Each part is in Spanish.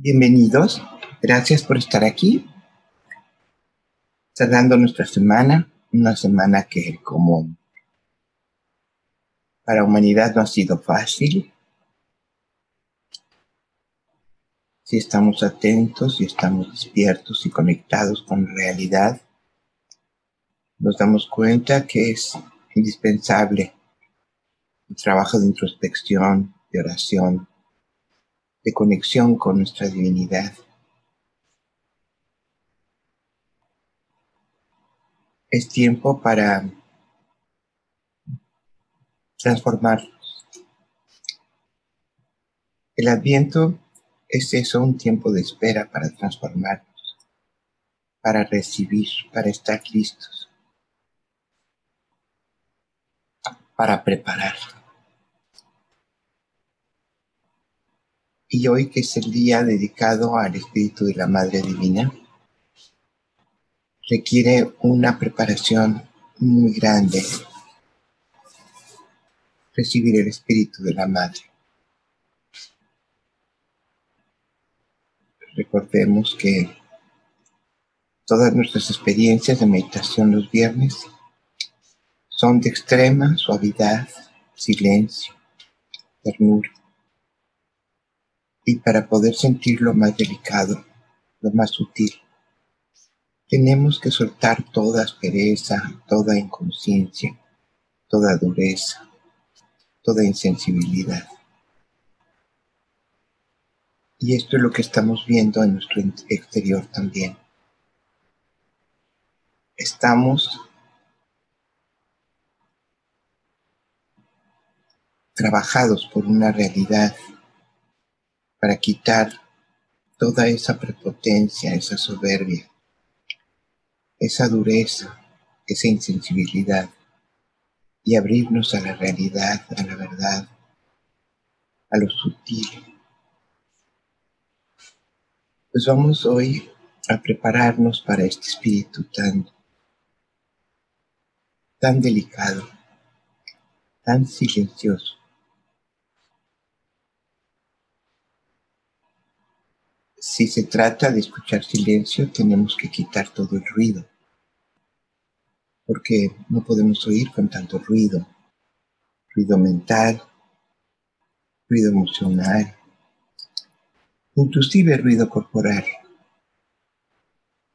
Bienvenidos, gracias por estar aquí. Cerrando nuestra semana, una semana que como para humanidad no ha sido fácil. Si estamos atentos y estamos despiertos y conectados con la realidad, nos damos cuenta que es indispensable el trabajo de introspección, de oración, de conexión con nuestra divinidad. Es tiempo para transformarnos. El adviento es eso, un tiempo de espera para transformarnos, para recibir, para estar listos, para preparar. Y hoy que es el día dedicado al Espíritu de la Madre Divina, requiere una preparación muy grande. Recibir el Espíritu de la Madre. Recordemos que todas nuestras experiencias de meditación los viernes son de extrema suavidad, silencio, ternura y para poder sentir lo más delicado, lo más sutil. Tenemos que soltar toda aspereza, toda inconsciencia, toda dureza, toda insensibilidad. Y esto es lo que estamos viendo en nuestro exterior también. Estamos trabajados por una realidad para quitar toda esa prepotencia, esa soberbia, esa dureza, esa insensibilidad y abrirnos a la realidad, a la verdad, a lo sutil. Pues vamos hoy a prepararnos para este espíritu tan, tan delicado, tan silencioso Si se trata de escuchar silencio, tenemos que quitar todo el ruido, porque no podemos oír con tanto ruido. Ruido mental, ruido emocional, inclusive ruido corporal,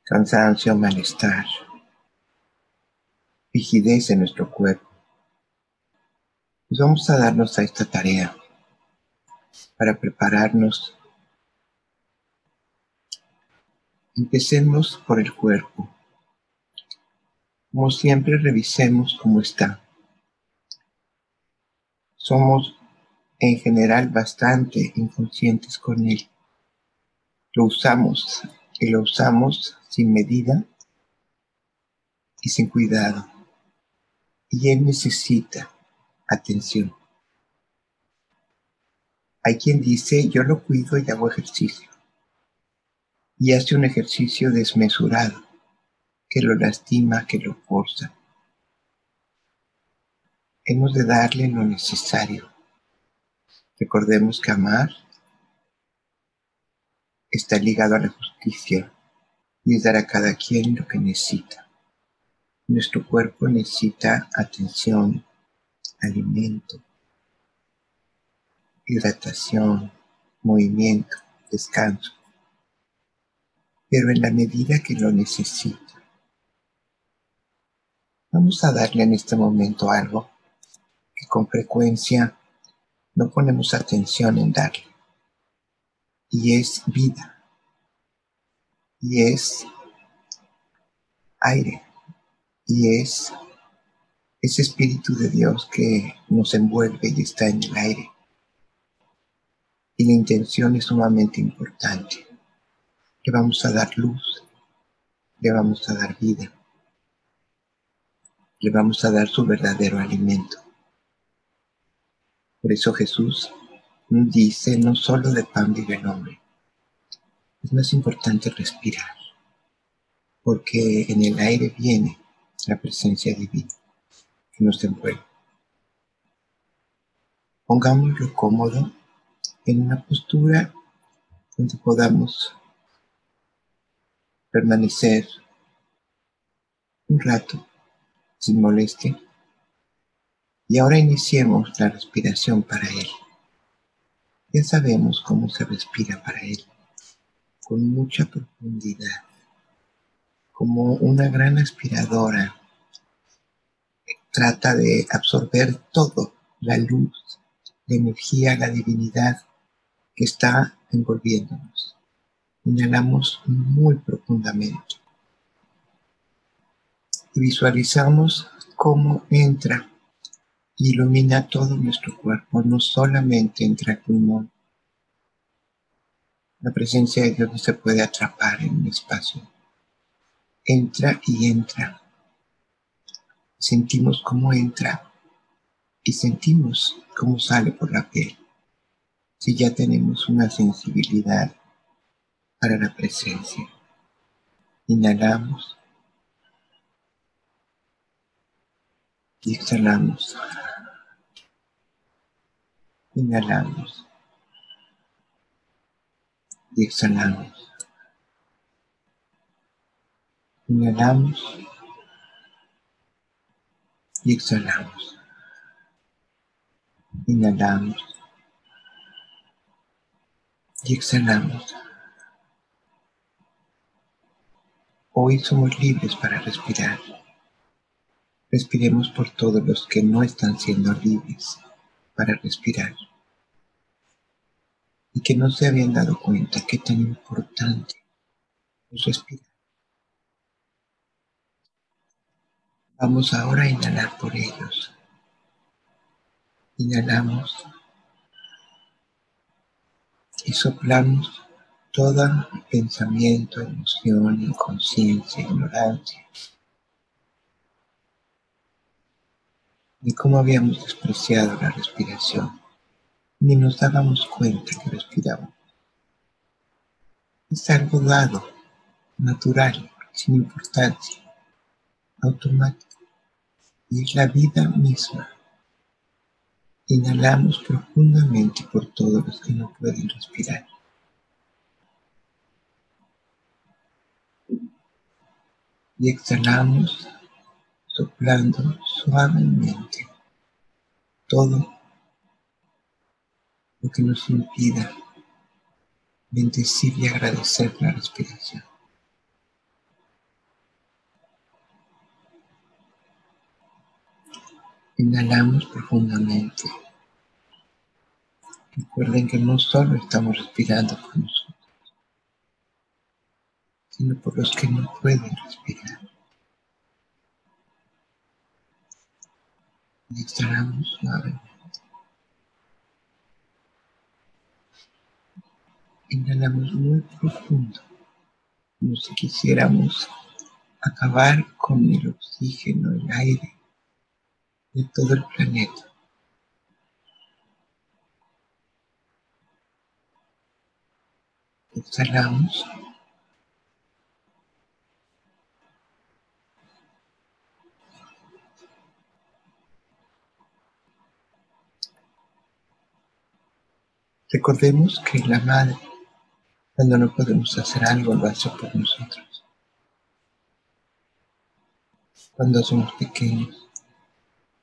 cansancio, malestar, rigidez en nuestro cuerpo. Pues vamos a darnos a esta tarea para prepararnos Empecemos por el cuerpo. Como siempre, revisemos cómo está. Somos en general bastante inconscientes con él. Lo usamos y lo usamos sin medida y sin cuidado. Y él necesita atención. Hay quien dice, yo lo cuido y hago ejercicio y hace un ejercicio desmesurado que lo lastima, que lo forza. Hemos de darle lo necesario. Recordemos que amar está ligado a la justicia y es dar a cada quien lo que necesita. Nuestro cuerpo necesita atención, alimento, hidratación, movimiento, descanso pero en la medida que lo necesita. Vamos a darle en este momento algo que con frecuencia no ponemos atención en darle. Y es vida. Y es aire. Y es ese espíritu de Dios que nos envuelve y está en el aire. Y la intención es sumamente importante. Le vamos a dar luz, le vamos a dar vida, le vamos a dar su verdadero alimento. Por eso Jesús dice, no solo de pan vive el hombre, es más importante respirar, porque en el aire viene la presencia divina que nos envuelve. Pongámoslo cómodo en una postura donde podamos permanecer un rato sin molestia. Y ahora iniciemos la respiración para Él. Ya sabemos cómo se respira para Él, con mucha profundidad, como una gran aspiradora. Trata de absorber todo, la luz, la energía, la divinidad que está envolviéndonos. Inhalamos muy profundamente y visualizamos cómo entra ilumina todo nuestro cuerpo, no solamente entra al pulmón. La presencia de Dios no se puede atrapar en un espacio. Entra y entra. Sentimos cómo entra y sentimos cómo sale por la piel. Si ya tenemos una sensibilidad para la presencia. Inhalamos y exhalamos. Inhalamos y exhalamos. Inhalamos y exhalamos. Inhalamos y exhalamos. Hoy somos libres para respirar. Respiremos por todos los que no están siendo libres para respirar y que no se habían dado cuenta qué tan importante es respirar. Vamos ahora a inhalar por ellos. Inhalamos y soplamos todo pensamiento, emoción, inconsciencia, ignorancia ni cómo habíamos despreciado la respiración, ni nos dábamos cuenta que respirábamos. Es algo dado, natural, sin importancia, automático, y es la vida misma. Inhalamos profundamente por todos los que no pueden respirar. Y exhalamos soplando suavemente todo lo que nos impida bendecir y agradecer la respiración. Inhalamos profundamente. Recuerden que no solo estamos respirando por nosotros, por los que no pueden respirar. y exhalamos suavemente. Inhalamos muy profundo, como si quisiéramos acabar con el oxígeno, el aire de todo el planeta. Exhalamos Recordemos que la madre, cuando no podemos hacer algo, lo hace por nosotros. Cuando somos pequeños,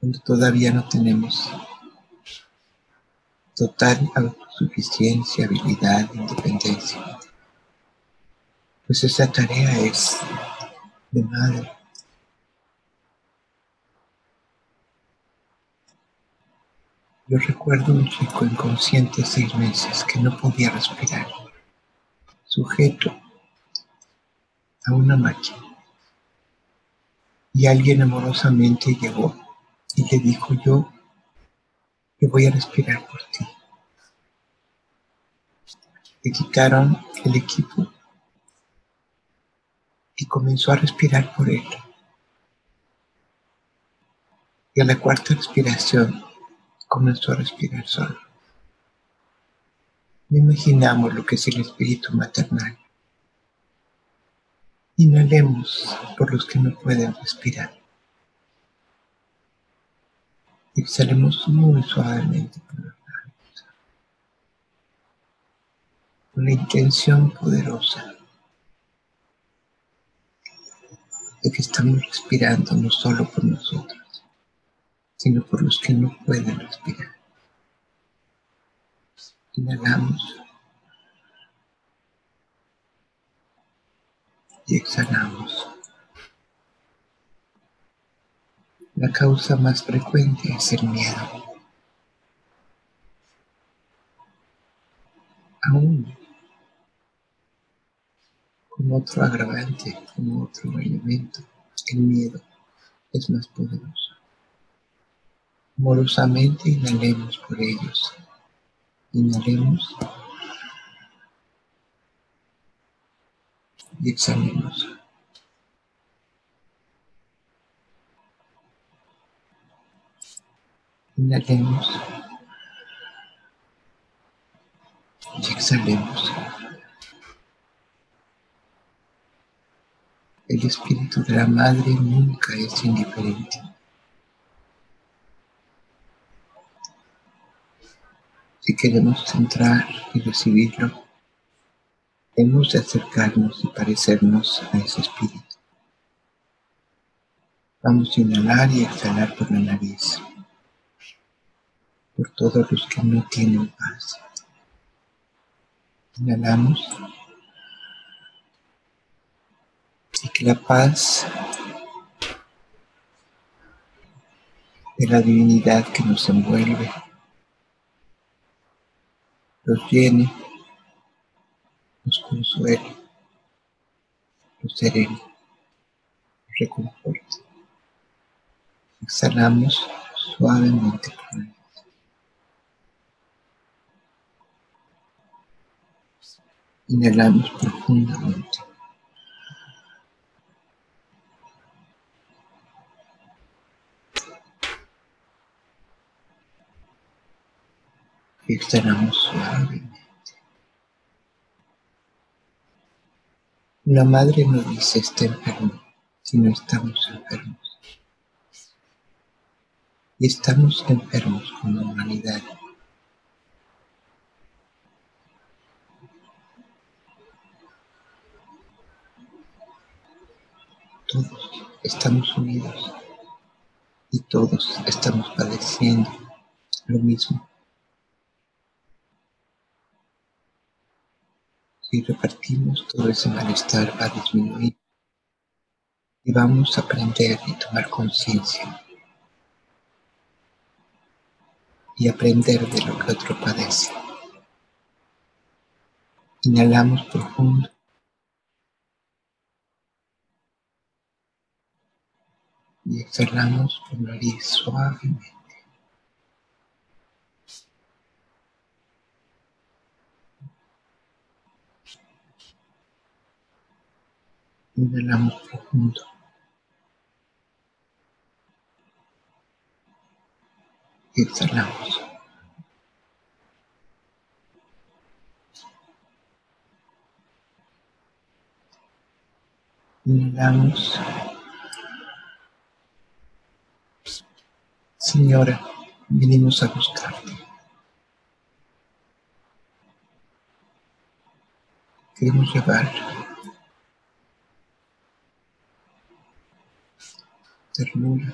cuando todavía no tenemos total autosuficiencia, habilidad, independencia. Pues esa tarea es de madre. Yo recuerdo un chico inconsciente seis meses que no podía respirar, sujeto a una máquina. Y alguien amorosamente llegó y le dijo, yo, yo voy a respirar por ti. Le quitaron el equipo y comenzó a respirar por él. Y a la cuarta respiración comenzó a respirar solo. No imaginamos lo que es el espíritu maternal. Inhalemos por los que no pueden respirar. Exhalemos muy suavemente por la intención poderosa de que estamos respirando no solo por nosotros, sino por los que no pueden respirar. Inhalamos y exhalamos. La causa más frecuente es el miedo. Aún como otro agravante, como otro elemento, el miedo es más poderoso. Amorosamente inhalemos por ellos. Inhalemos y exhalemos. Inhalemos y exhalemos. El espíritu de la madre nunca es indiferente. Si queremos entrar y recibirlo, hemos de acercarnos y parecernos a ese espíritu. Vamos a inhalar y exhalar por la nariz, por todos los que no tienen paz. Inhalamos y que la paz de la divinidad que nos envuelve los llene nos consuele, nos serene, nos reconforte. Exhalamos suavemente Inhalamos profundamente. Suavemente. La madre no dice está enfermo, sino estamos enfermos. Y estamos enfermos como humanidad. Todos estamos unidos y todos estamos padeciendo lo mismo. Si repartimos todo ese malestar va a disminuir y vamos a aprender y tomar conciencia y aprender de lo que otro padece. Inhalamos profundo. Y exhalamos por nariz suavemente. Inhalamos profundo. Y exhalamos. Inhalamos. Señora, venimos a buscarte. Queremos llevar ternura,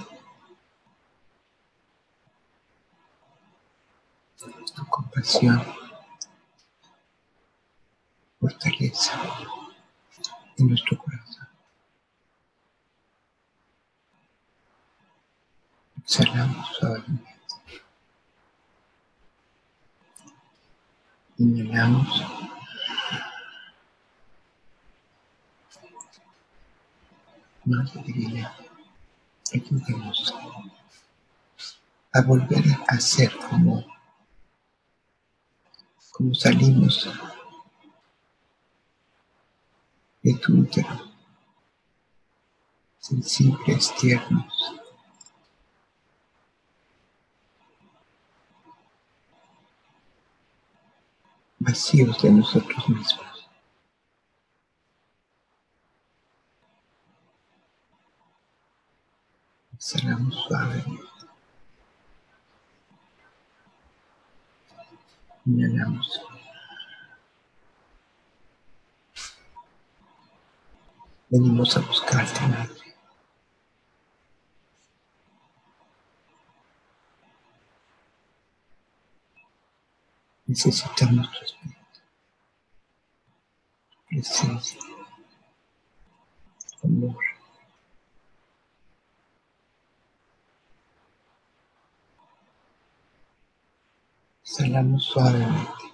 tu compasión, fortaleza en nuestro corazón. Exhalamos suavemente. Inhalamos. Madre divina ayúdenos a volver a ser como, como salimos de tu útero, sensibles, tiernos. vacíos de nosotros mismos. Exhalamos suavemente. Inhalamos. Venimos a buscarte, Madre. Necesitamos tu espíritu, tu presencia, amor. Salamos suavemente.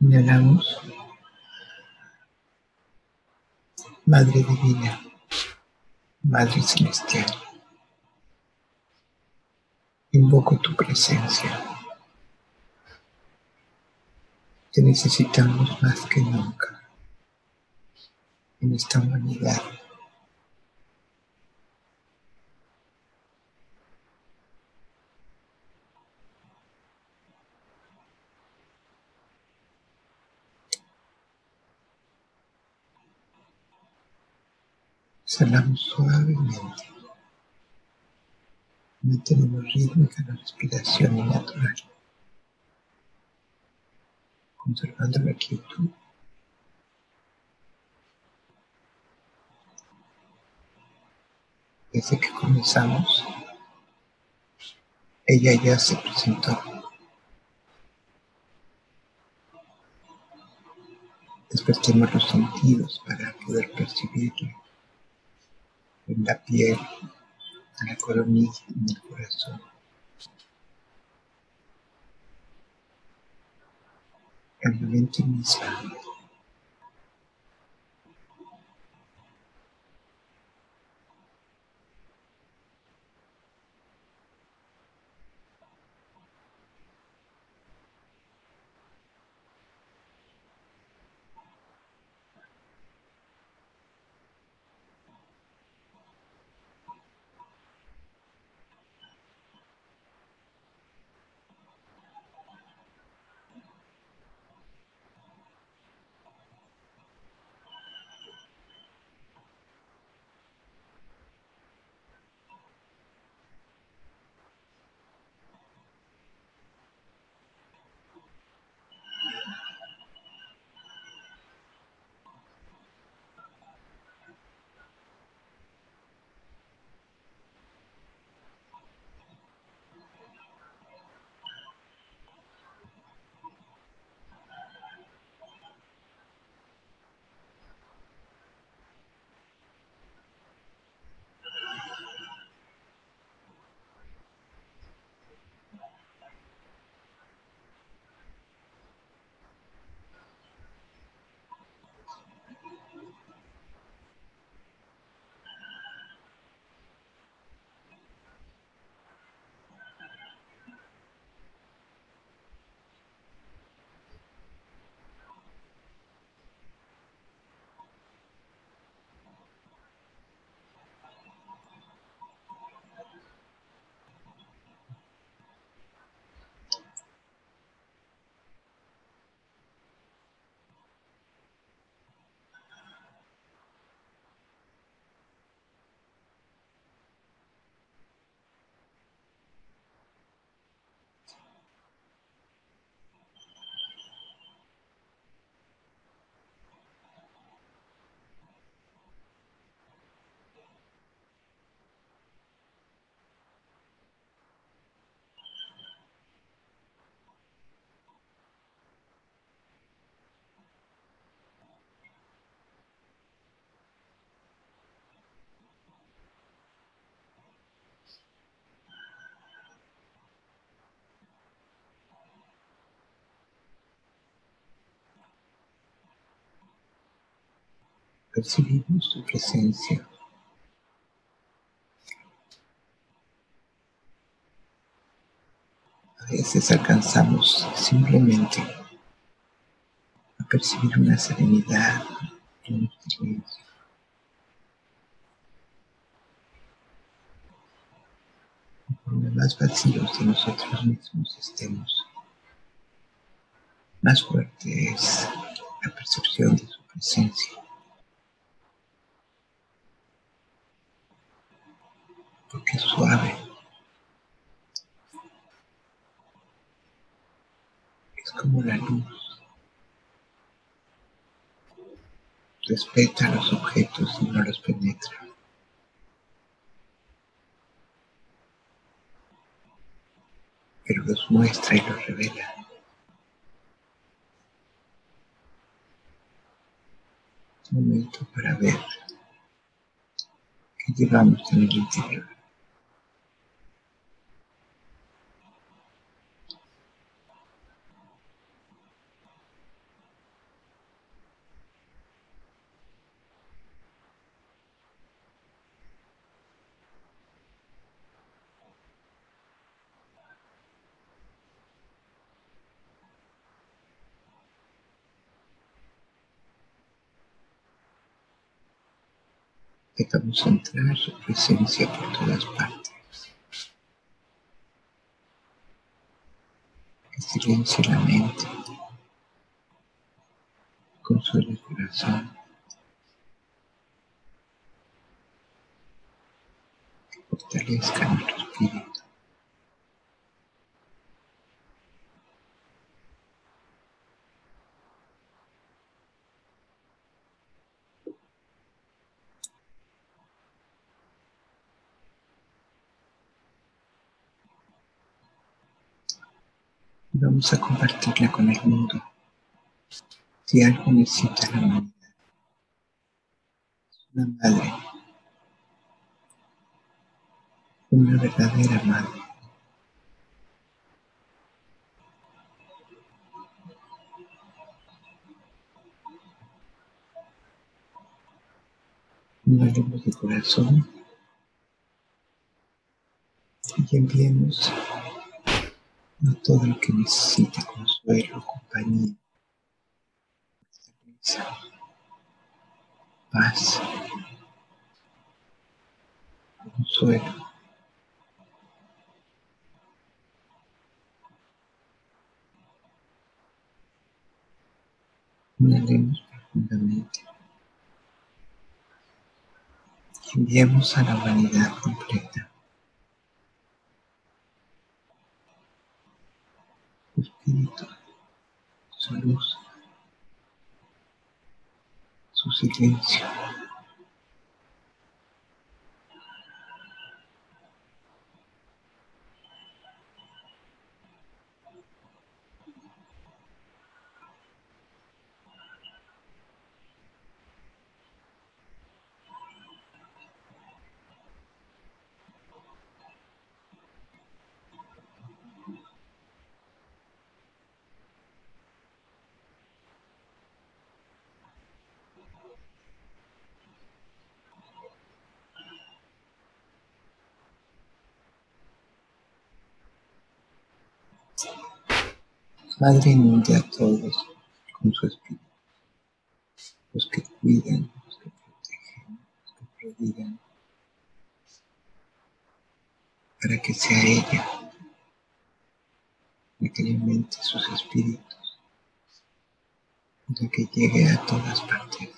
Inhalamos. Madre Divina, Madre Celestial, invoco tu presencia. Te necesitamos más que nunca en esta humanidad. Exhalamos suavemente. Mantenemos rítmica la respiración natural, conservando la quietud. Desde que comenzamos, ella ya se presentó. Despertemos los sentidos para poder percibirla en la piel, en la coronilla, en el corazón. En la mente. Percibimos su presencia. A veces alcanzamos simplemente a percibir una serenidad, un silencio. Conforme más vacíos de nosotros mismos estemos, más fuerte es la percepción de su presencia. porque es suave. Es como la luz. Respeta los objetos y no los penetra. pero los muestra y los revela. Un momento para ver qué llevamos en el interior. Dejamos entrar su presencia por todas partes. Que silencie la mente, consuele el corazón, que fortalezca nuestro espíritu. Vamos a compartirla con el mundo. Si algo necesita la humanidad, una madre, una verdadera madre. Un alumno de corazón y enviemos no todo lo que necesita consuelo, compañía, paz, consuelo. Inhalemos profundamente. Enviemos a la humanidad completa su luz, su silencio. Madre inunde a todos con su espíritu, los que cuidan, los que protegen, los que prodigan, para que sea ella la que alimente sus espíritus, la que llegue a todas partes.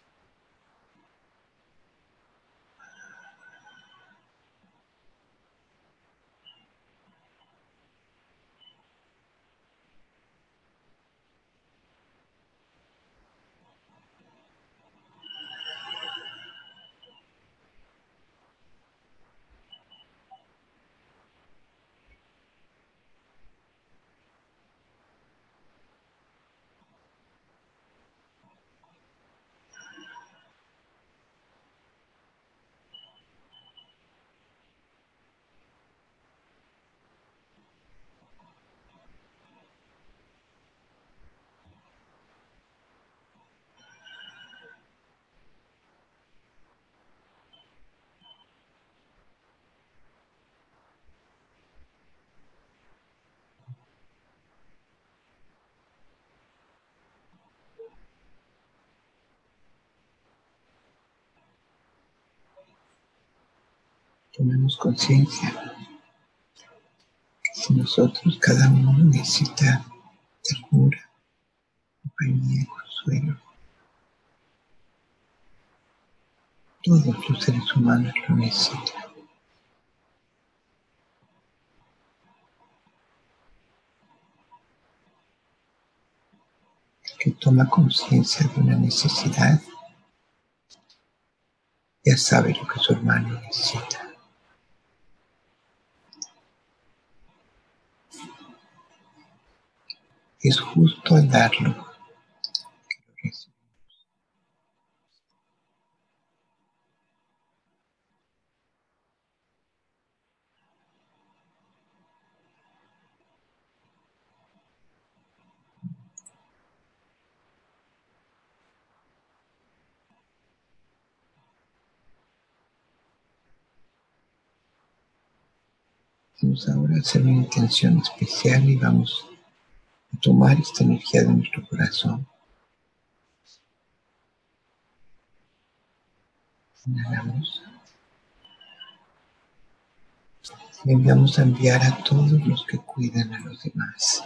tomemos conciencia que si nosotros, cada uno necesita ternura, compañía, consuelo, todos los seres humanos lo necesitan. que toma conciencia de una necesidad, ya sabe lo que su hermano necesita. Es justo al darlo. Vamos ahora a hacer una intención especial y vamos tomar esta energía de nuestro corazón. Inhalamos. Y enviamos a enviar a todos los que cuidan a los demás.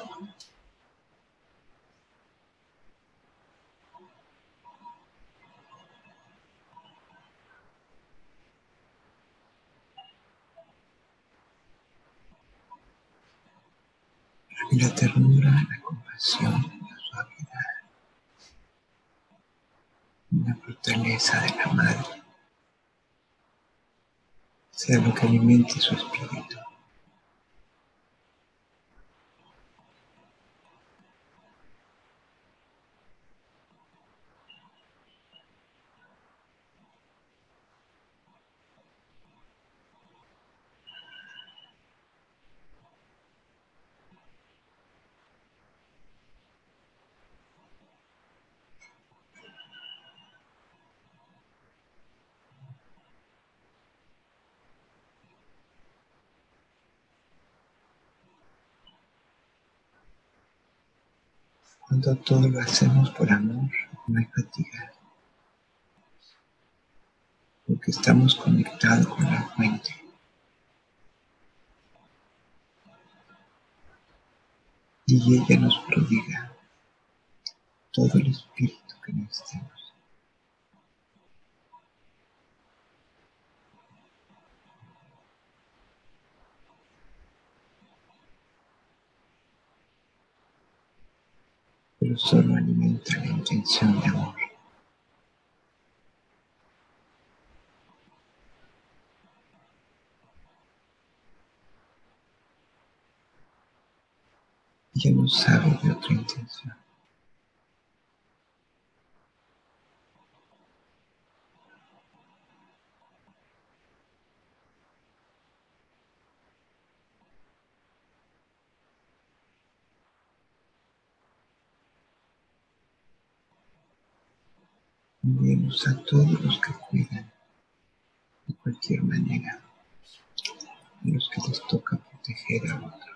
y la ternura, la compasión, la suavidad, la de la madre sea lo que alimente su espíritu. Todo lo hacemos por amor, no hay fatiga. Porque estamos conectados con la fuente. Y ella nos prodiga todo el espíritu que necesitamos. Solo alimenta la intención de amor. Ella no sabe de otra intención. Enviemos a todos los que cuidan de cualquier manera, a los que les toca proteger a otros.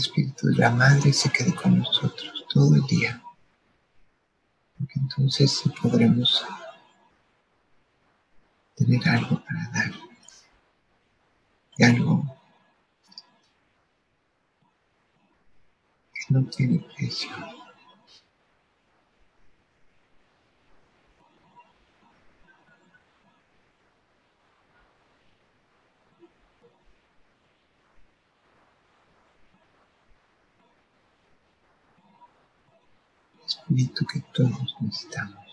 Espíritu de la madre se quede con nosotros todo el día. Porque entonces podremos tener algo para dar. Y algo que no tiene precio. espíritu que todos necesitamos.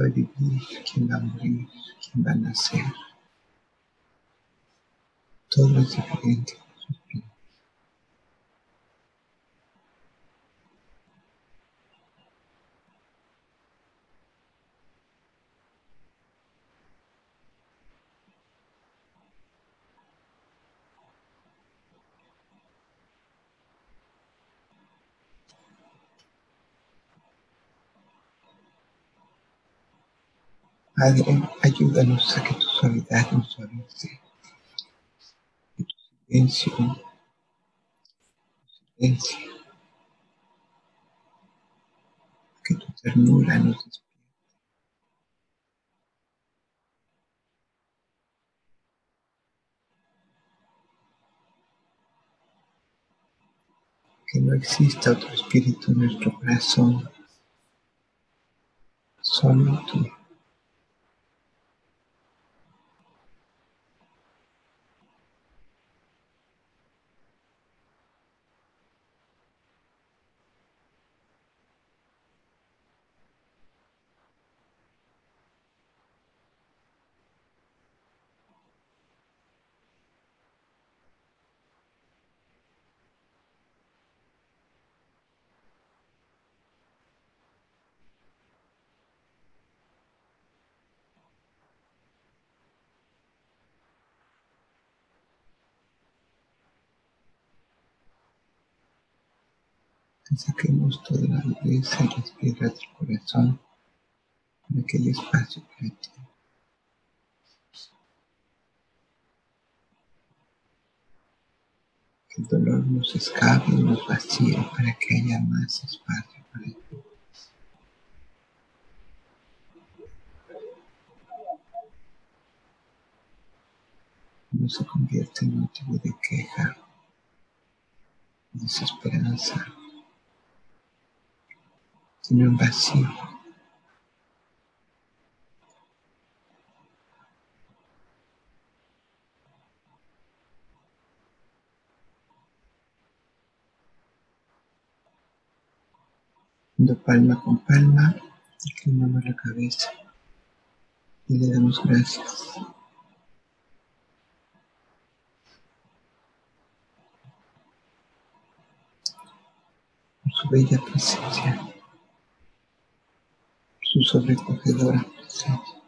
Quién va a vivir, quién va a morir, quién va a nacer. Todo es diferente. Padre, ayúdanos a que tu suavidad nos suavice, que tu silencio, tu silencio, que tu ternura nos despierte. Que no exista otro espíritu en nuestro corazón, solo tú. que saquemos toda la dureza y las piedras del corazón para que haya espacio para ti. Que el dolor nos escape y nos vacíe para que haya más espacio para ti. No se convierte en motivo de queja, desesperanza, sino en vacío. palma con palma, inclinamos la cabeza y le damos gracias. por su bella presencia su sobrecogedora presencia.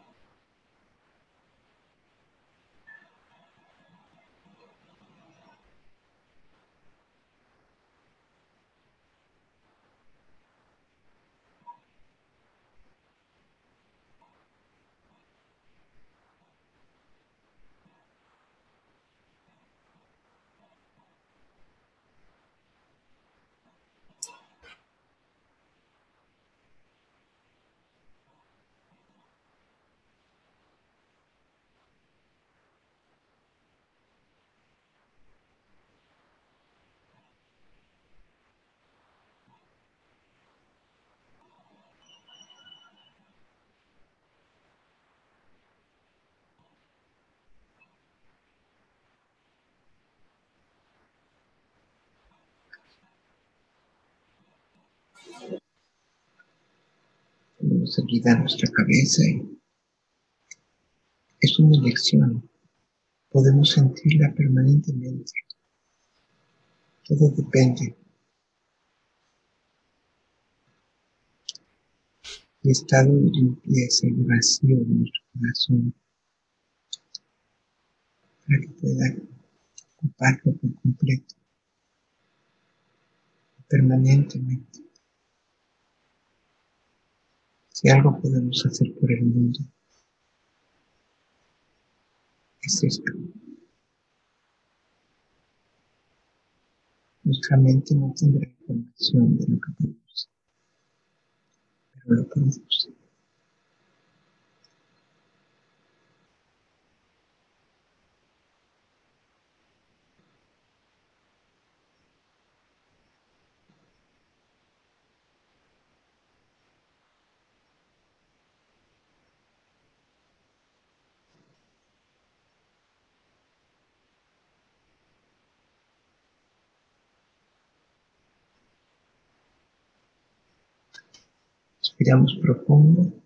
Tenemos a nuestra cabeza y es una elección. Podemos sentirla permanentemente. Todo depende del estado de limpieza y vacío de nuestro corazón para que pueda ocuparlo por completo, permanentemente. Si algo podemos hacer por el mundo, es esto. Nuestra mente no tendrá información de lo que produce, pero lo produce. Respiramos profundo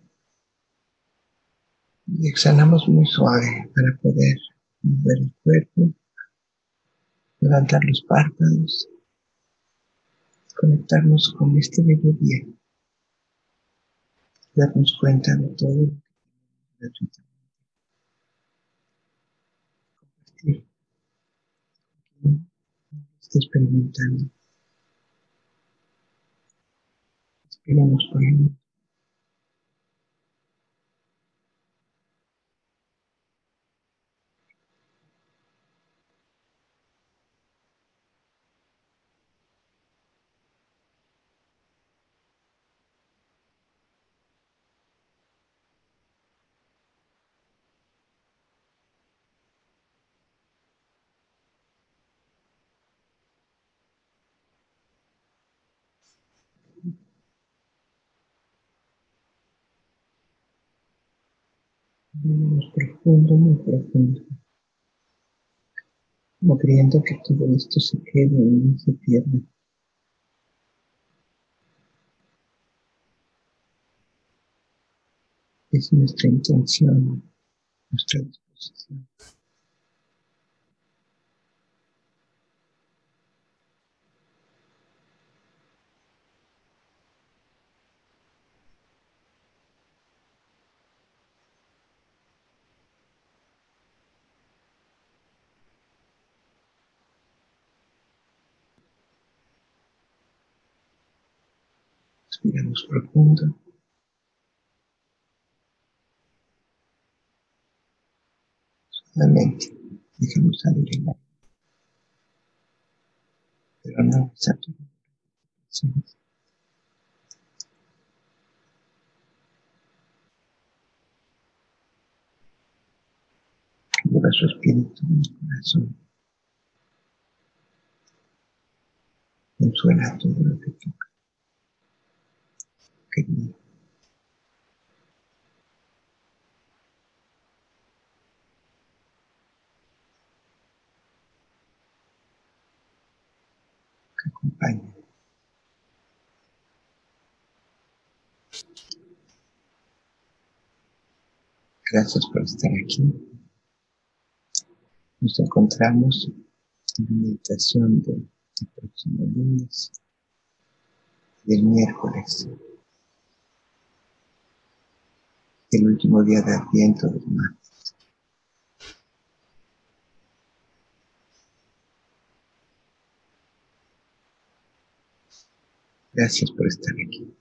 y exhalamos muy suave para poder mover el cuerpo, levantar los párpados, conectarnos con este bello día, darnos cuenta de todo lo que gratuitamente. Compartir experimentando. Respiramos por Muy profundo, muy profundo. Como creyendo que todo esto se quede y se pierde. Es nuestra intención, nuestra disposición. Respiramos profundo. Solamente dejamos salir el aire. Pero no saturamos Lleva su espíritu en el todo lo que. Gracias por estar aquí. Nos encontramos en la meditación del próximo lunes y el miércoles el último día de Adviento del mar. Gracias por estar aquí.